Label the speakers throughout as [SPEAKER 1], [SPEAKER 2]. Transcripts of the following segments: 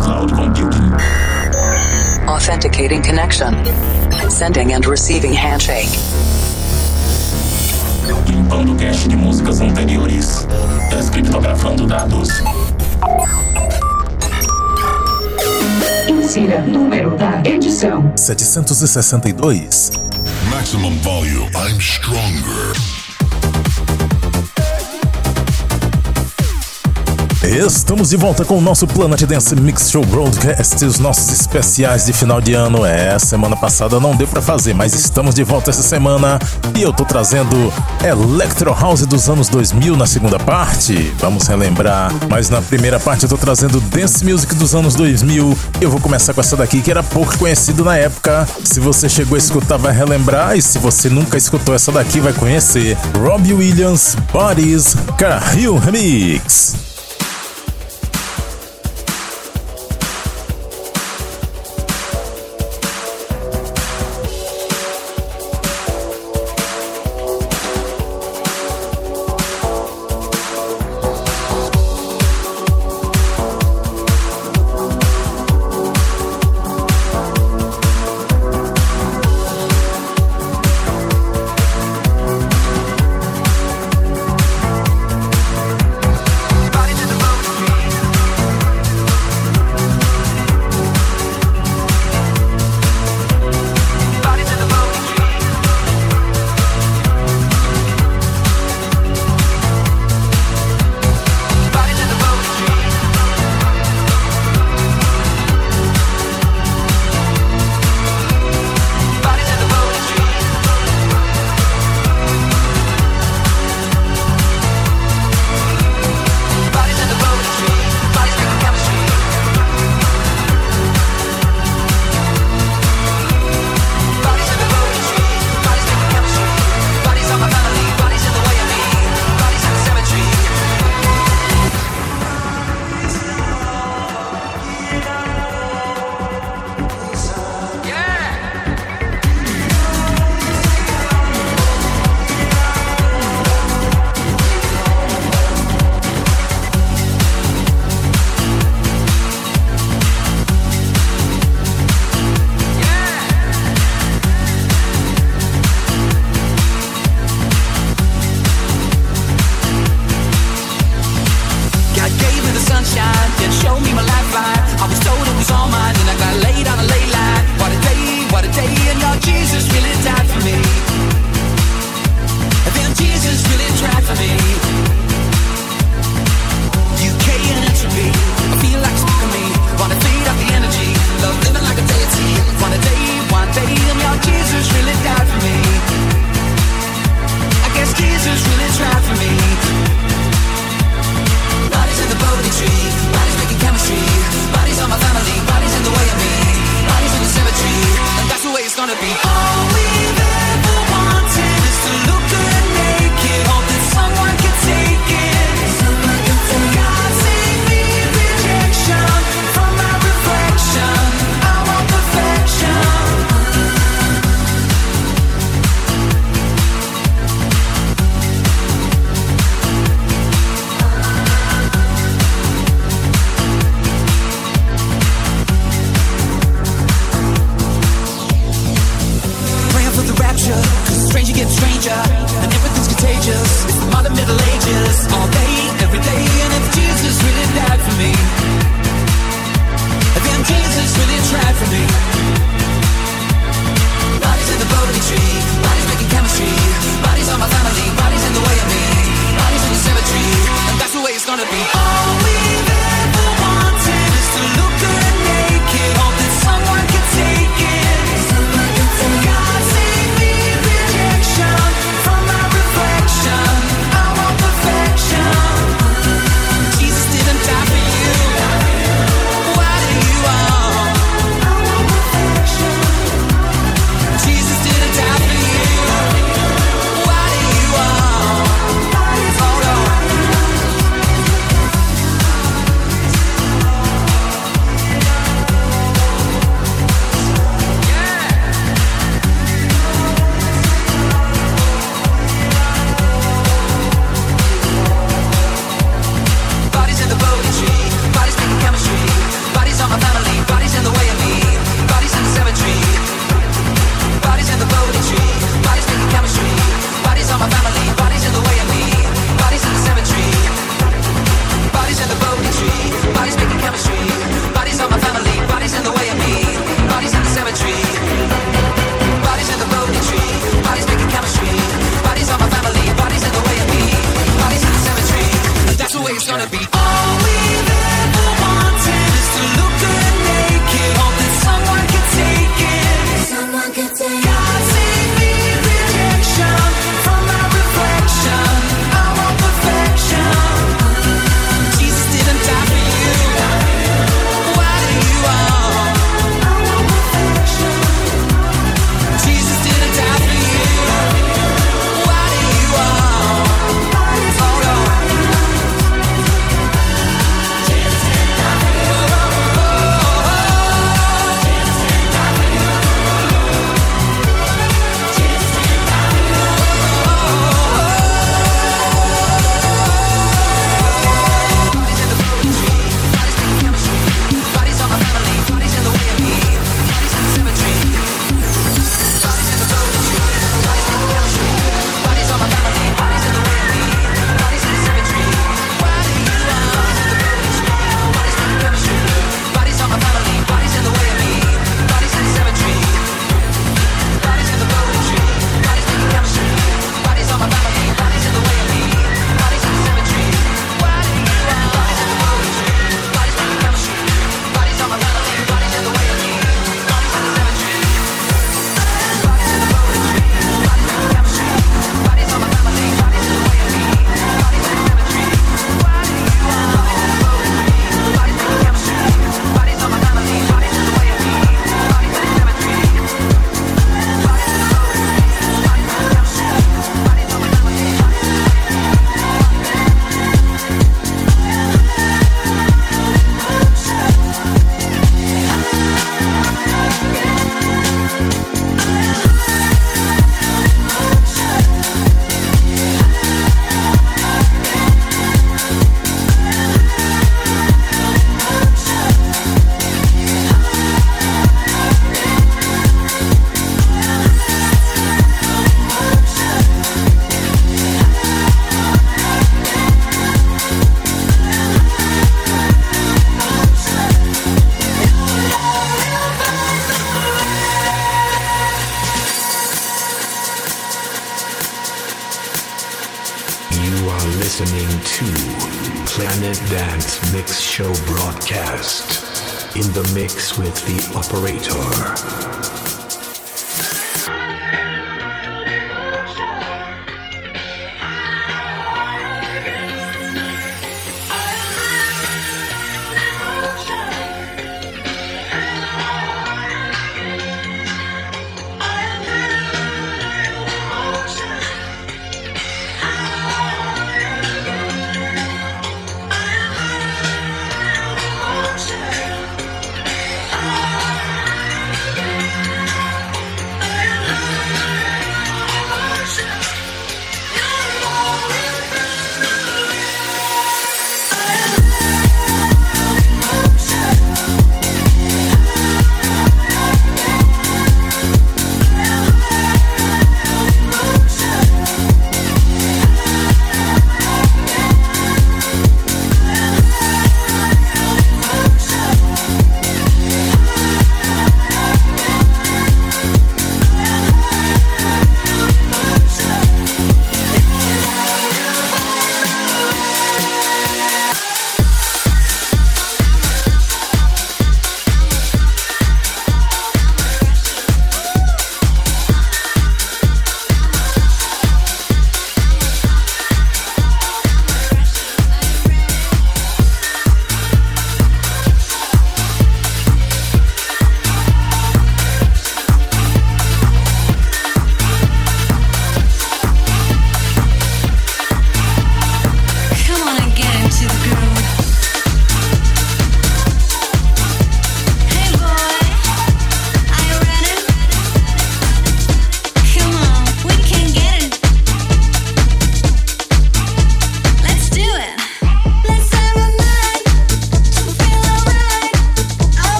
[SPEAKER 1] cloud computing.
[SPEAKER 2] Authenticating connection. Sending and receiving handshake.
[SPEAKER 1] Limpando cache de músicas anteriores. Descriptografando dados.
[SPEAKER 3] Insira número da edição:
[SPEAKER 4] 762.
[SPEAKER 5] Maximum volume. I'm stronger.
[SPEAKER 4] Estamos de volta com o nosso Planet Dance Mix Show Broadcast, os nossos especiais de final de ano. É, semana passada não deu para fazer, mas estamos de volta essa semana e eu tô trazendo Electro House dos anos 2000 na segunda parte. Vamos relembrar, mas na primeira parte eu tô trazendo Dance Music dos anos 2000. Eu vou começar com essa daqui que era pouco conhecido na época. Se você chegou a escutar, vai relembrar, e se você nunca escutou essa daqui, vai conhecer Robbie Williams Bodies Carril Remix.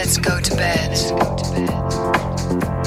[SPEAKER 6] Let's go to bed.
[SPEAKER 7] Let's go to bed.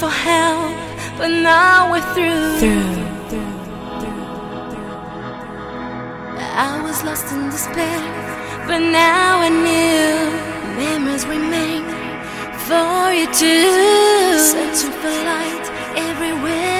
[SPEAKER 7] For help, but now we're through. I was lost in despair, but now I knew memories remain for you too. Searching for light everywhere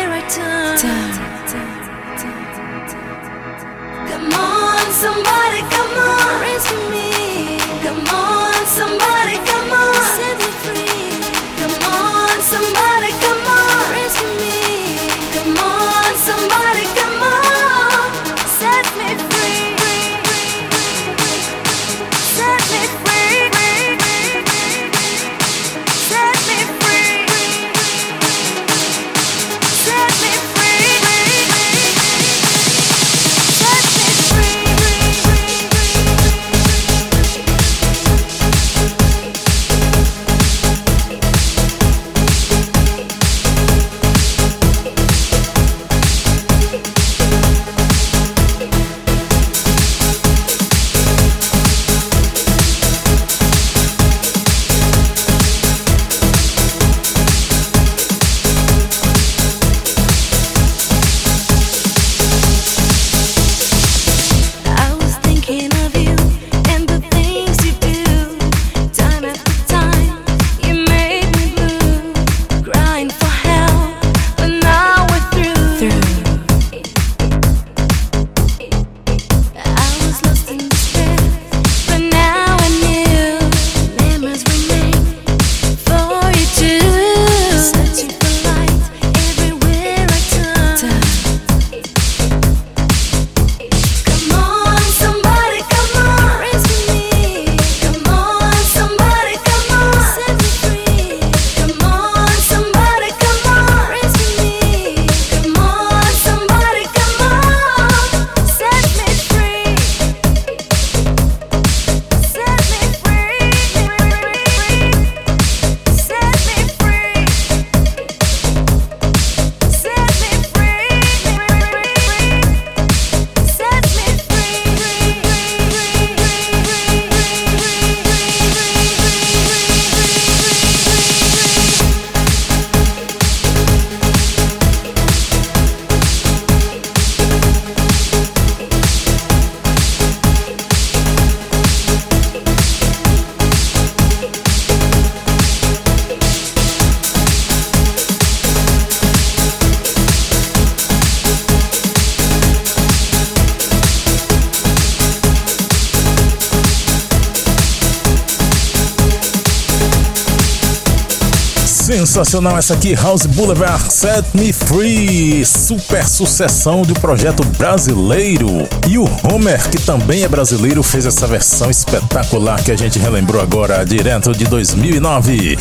[SPEAKER 8] Sensacional essa aqui, House Boulevard Set Me Free, super sucessão do projeto brasileiro. E o Homer, que também é brasileiro, fez essa versão espetacular que a gente relembrou agora, direto de 2009.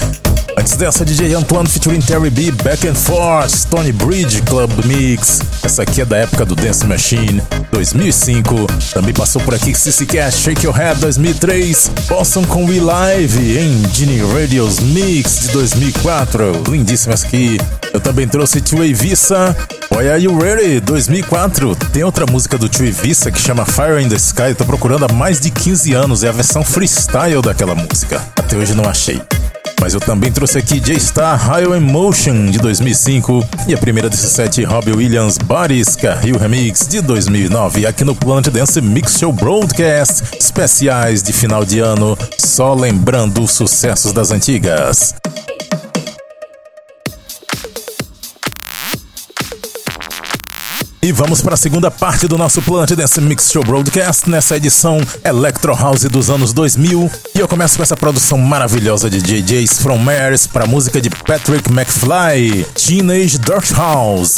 [SPEAKER 8] Antes dessa, DJ Antoine featuring Terry B, Back and Forth, Tony Bridge, Club Mix. Essa aqui é da época do Dance Machine, 2005. Também passou por aqui CC Cash, Shake Your Head, 2003. Boston com We Live, em Radio's Mix, de 2004. Lindíssima essa aqui. Eu também trouxe Tio Vissa, Why Are You Ready, 2004. Tem outra música do Tio Vissa que chama Fire in the Sky. Eu tô procurando há mais de 15 anos. É a versão freestyle daquela música. Até hoje não achei. Mas eu também trouxe aqui J-Star Highway Motion de 2005 e a primeira desse set Robbie Williams Barisca Rio Remix de 2009 aqui no Planet Dance Mix Show Broadcast especiais de final de ano, só lembrando os sucessos das antigas. E vamos para a segunda parte do nosso Planet Dance Mix Show Broadcast, nessa edição Electro House dos anos 2000. E eu começo com essa produção maravilhosa de JJ's From Mars para a música de Patrick McFly, Teenage Dirt House.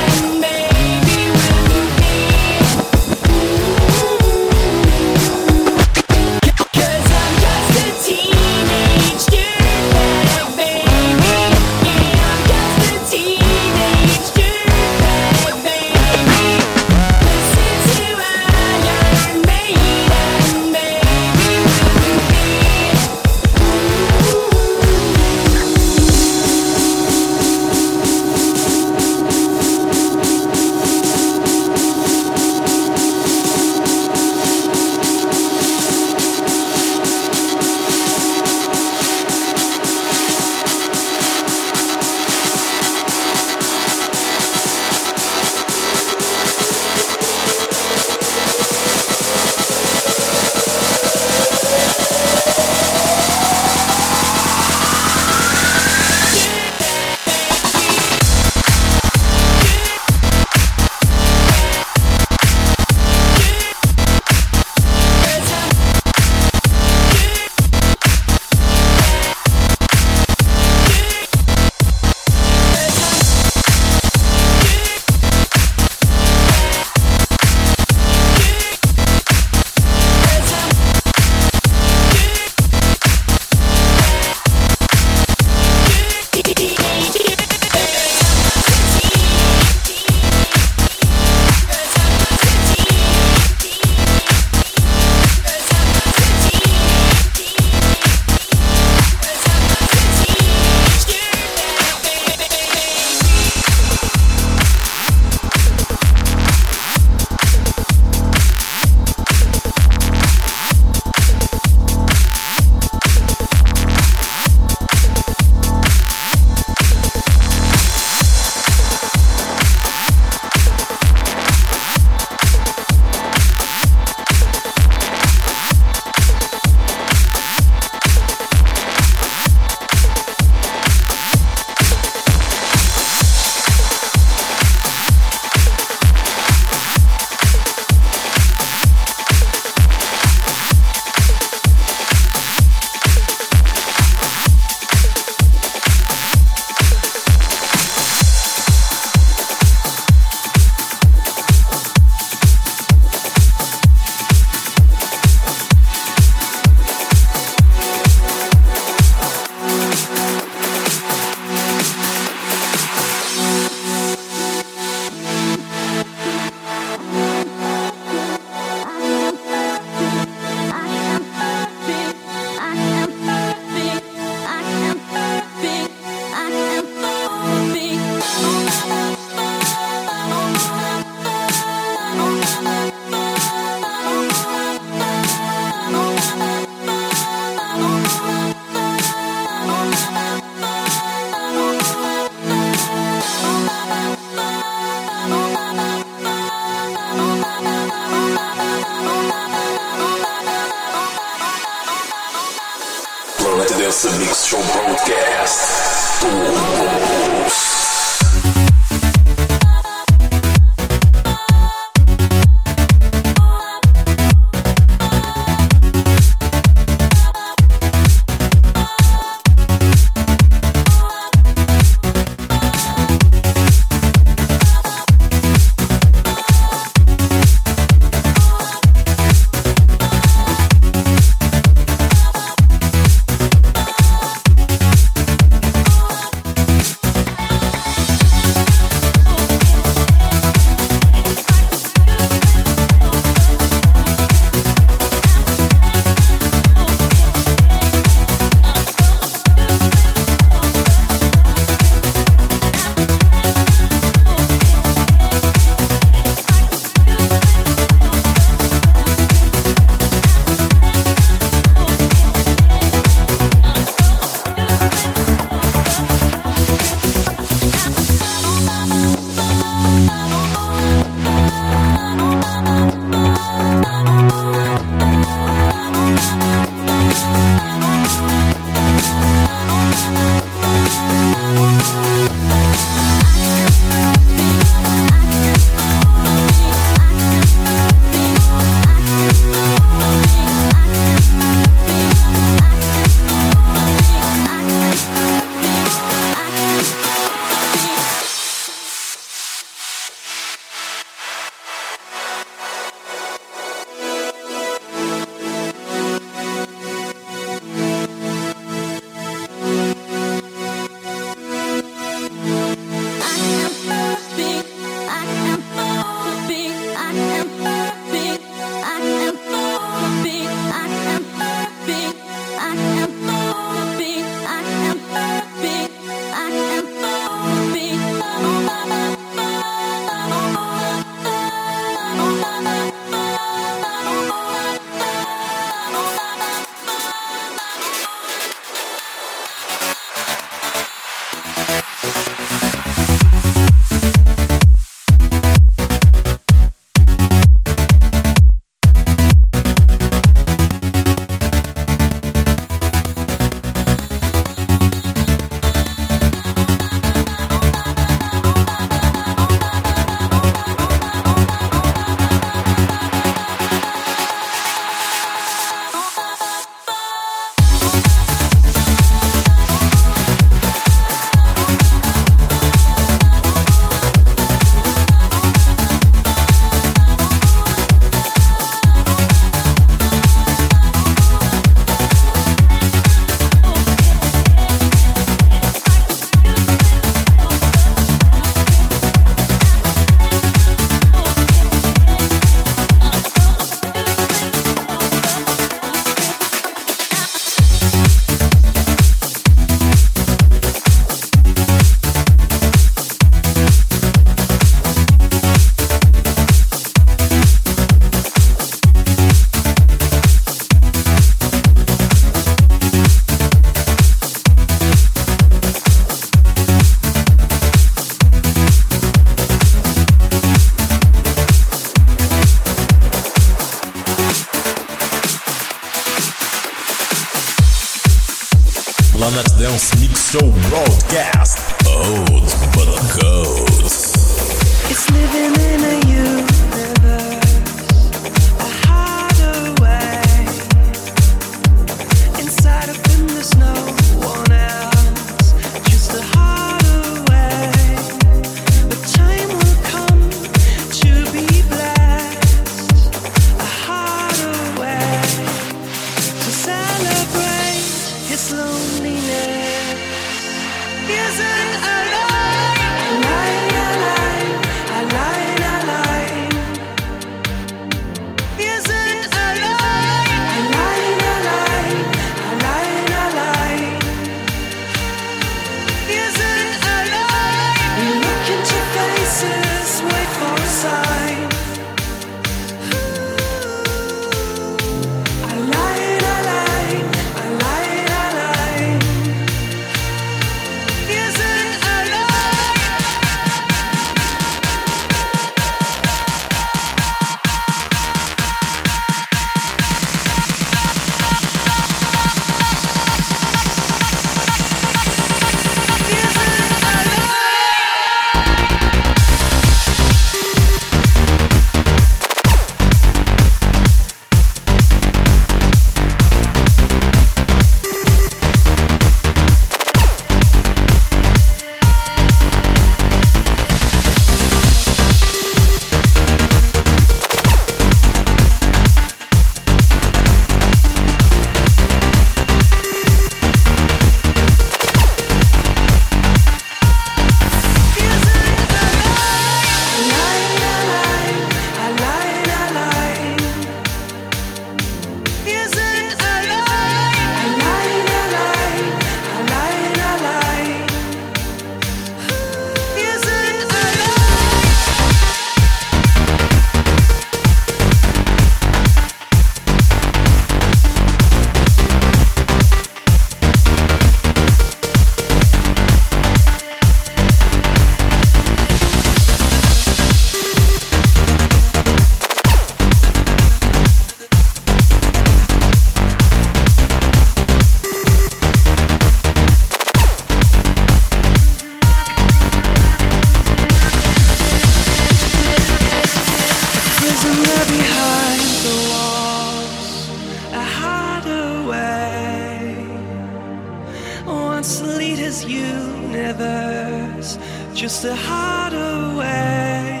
[SPEAKER 9] There's just a harder way.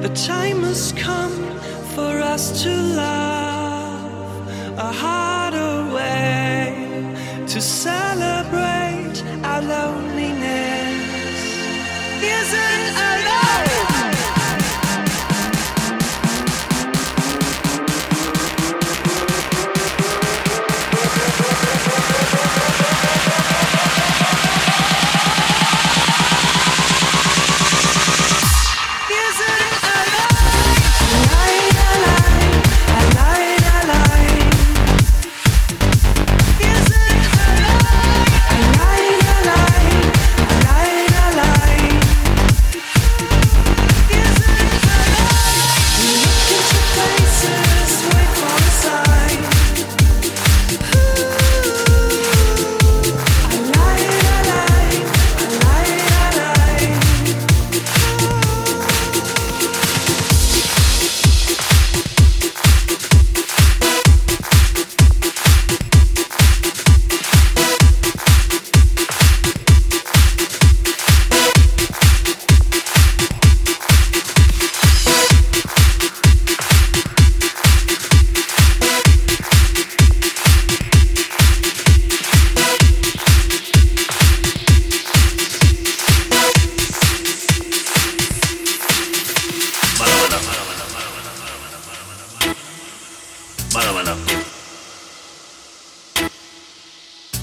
[SPEAKER 9] The time has come for us to love a harder way to celebrate our loneliness. Isn't alone.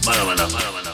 [SPEAKER 8] Mala, mala,
[SPEAKER 10] mala, mala.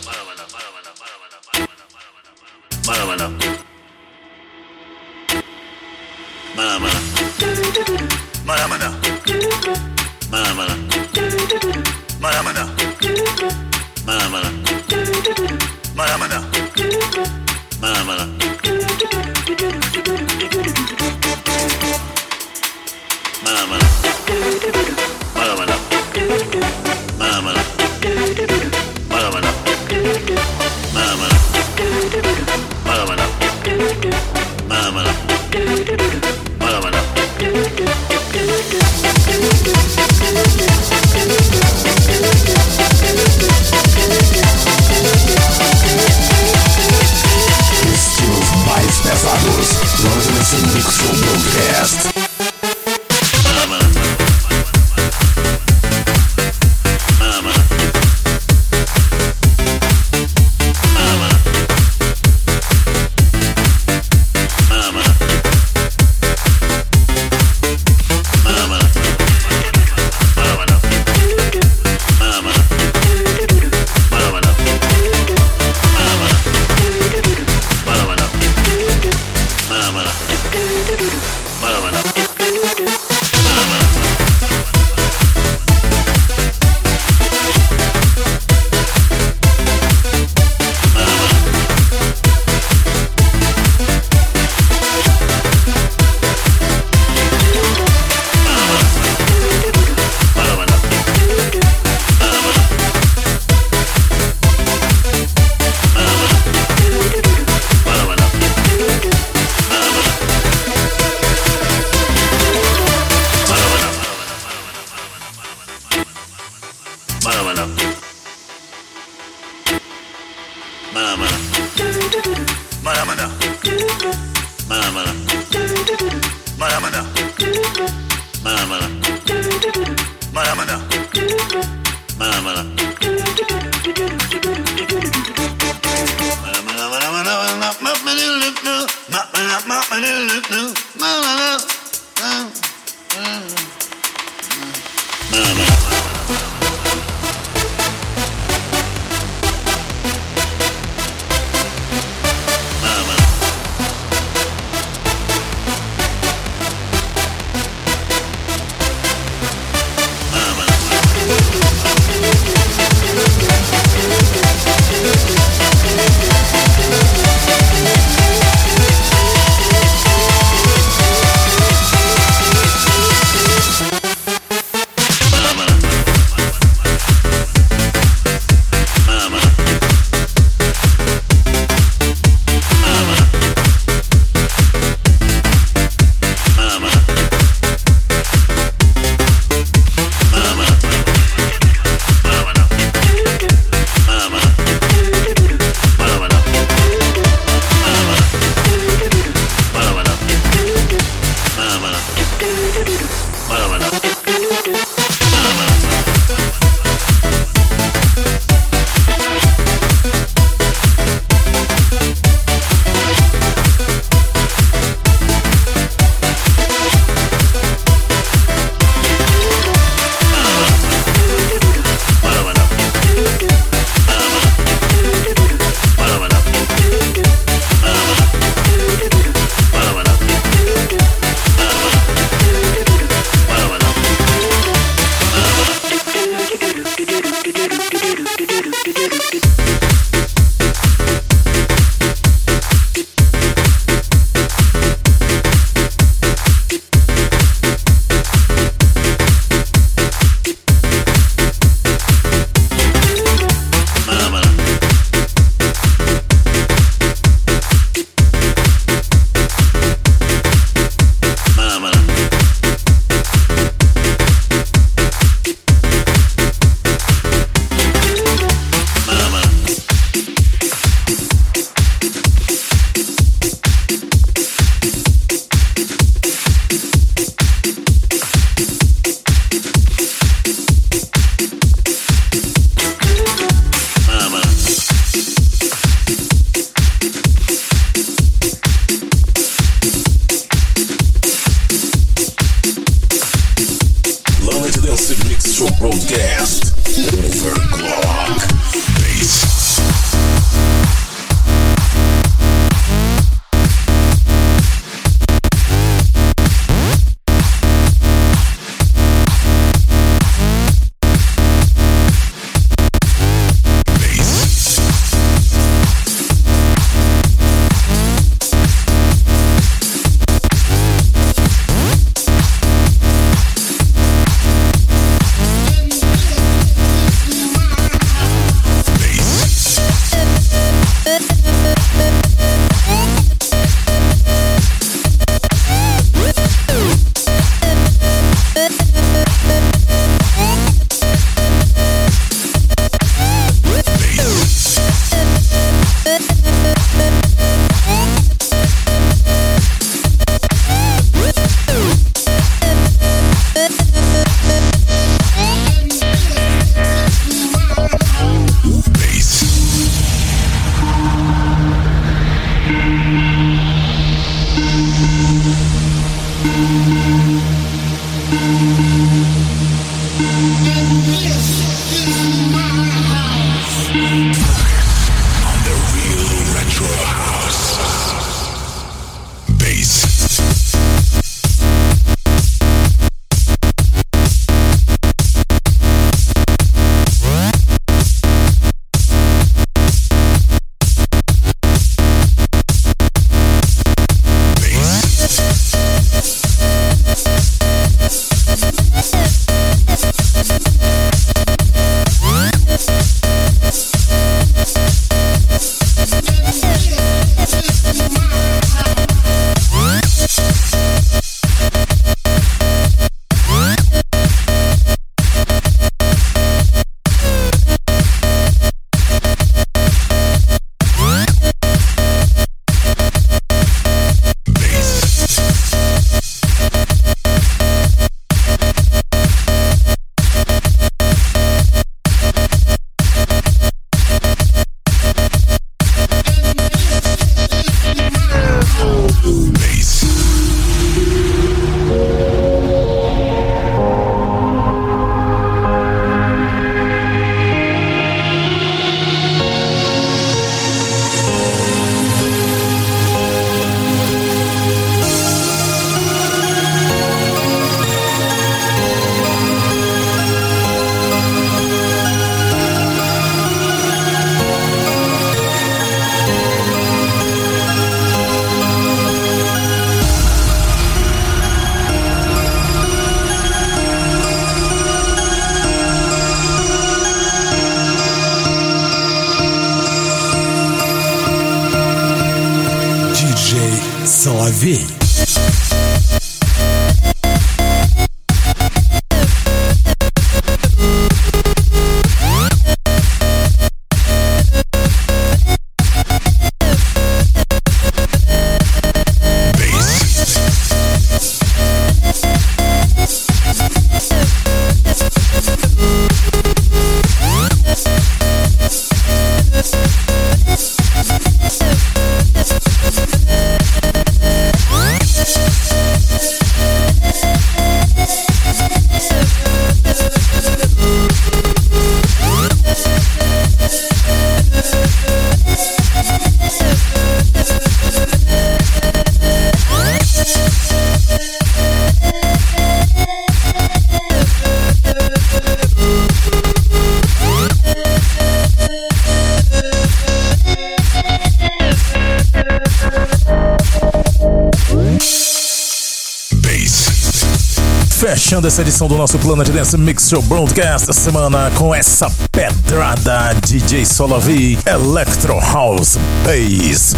[SPEAKER 8] Fechando essa edição do nosso Planet Dance Mix Show Broadcast essa semana com essa pedrada DJ Solovi Electro House Bass.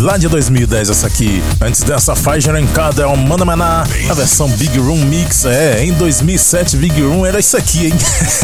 [SPEAKER 8] Lá de 2010 essa aqui. Antes dessa, Fire Encada é um Mana Maná, a versão Big Room Mix. É, em 2007 Big Room era isso aqui, hein?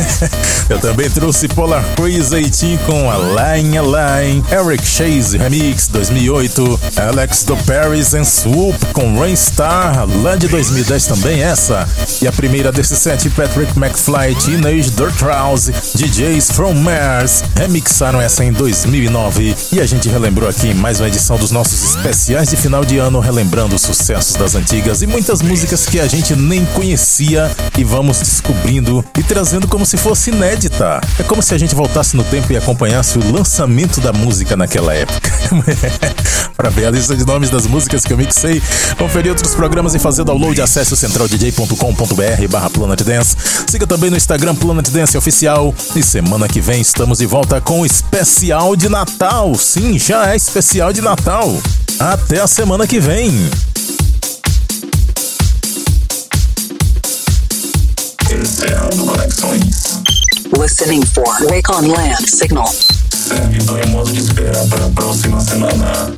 [SPEAKER 8] Eu também trouxe Polar Crazy 18 com Align Align, Eric Chase Remix 2008, Alex do Paris and Swoop com Rainstar, lá de 2010 também essa. E a primeira desse set, Patrick McFly, Teenage Dirt House, DJs from Mars, remixaram essa em 2009. E a gente relembrou aqui mais uma edição dos nossos especiais de final de ano, relembrando os sucessos das antigas e muitas músicas que a gente nem conhecia e vamos descobrindo e trazendo como se fosse inédita. É como se a gente voltasse no tempo e acompanhasse o lançamento da música naquela época. Para ver a lista de nomes das músicas que eu mixei, conferir outros programas e fazer download, acesse o centraldj.com.br barra Planet Dance. Siga também no Instagram Planet Dance Oficial. E semana que vem estamos de volta com o especial de Natal. Sim, já é especial de Natal. Até a semana que vem.
[SPEAKER 2] Listening for Wake on Land signal.
[SPEAKER 1] Em modo de espera para a próxima semana.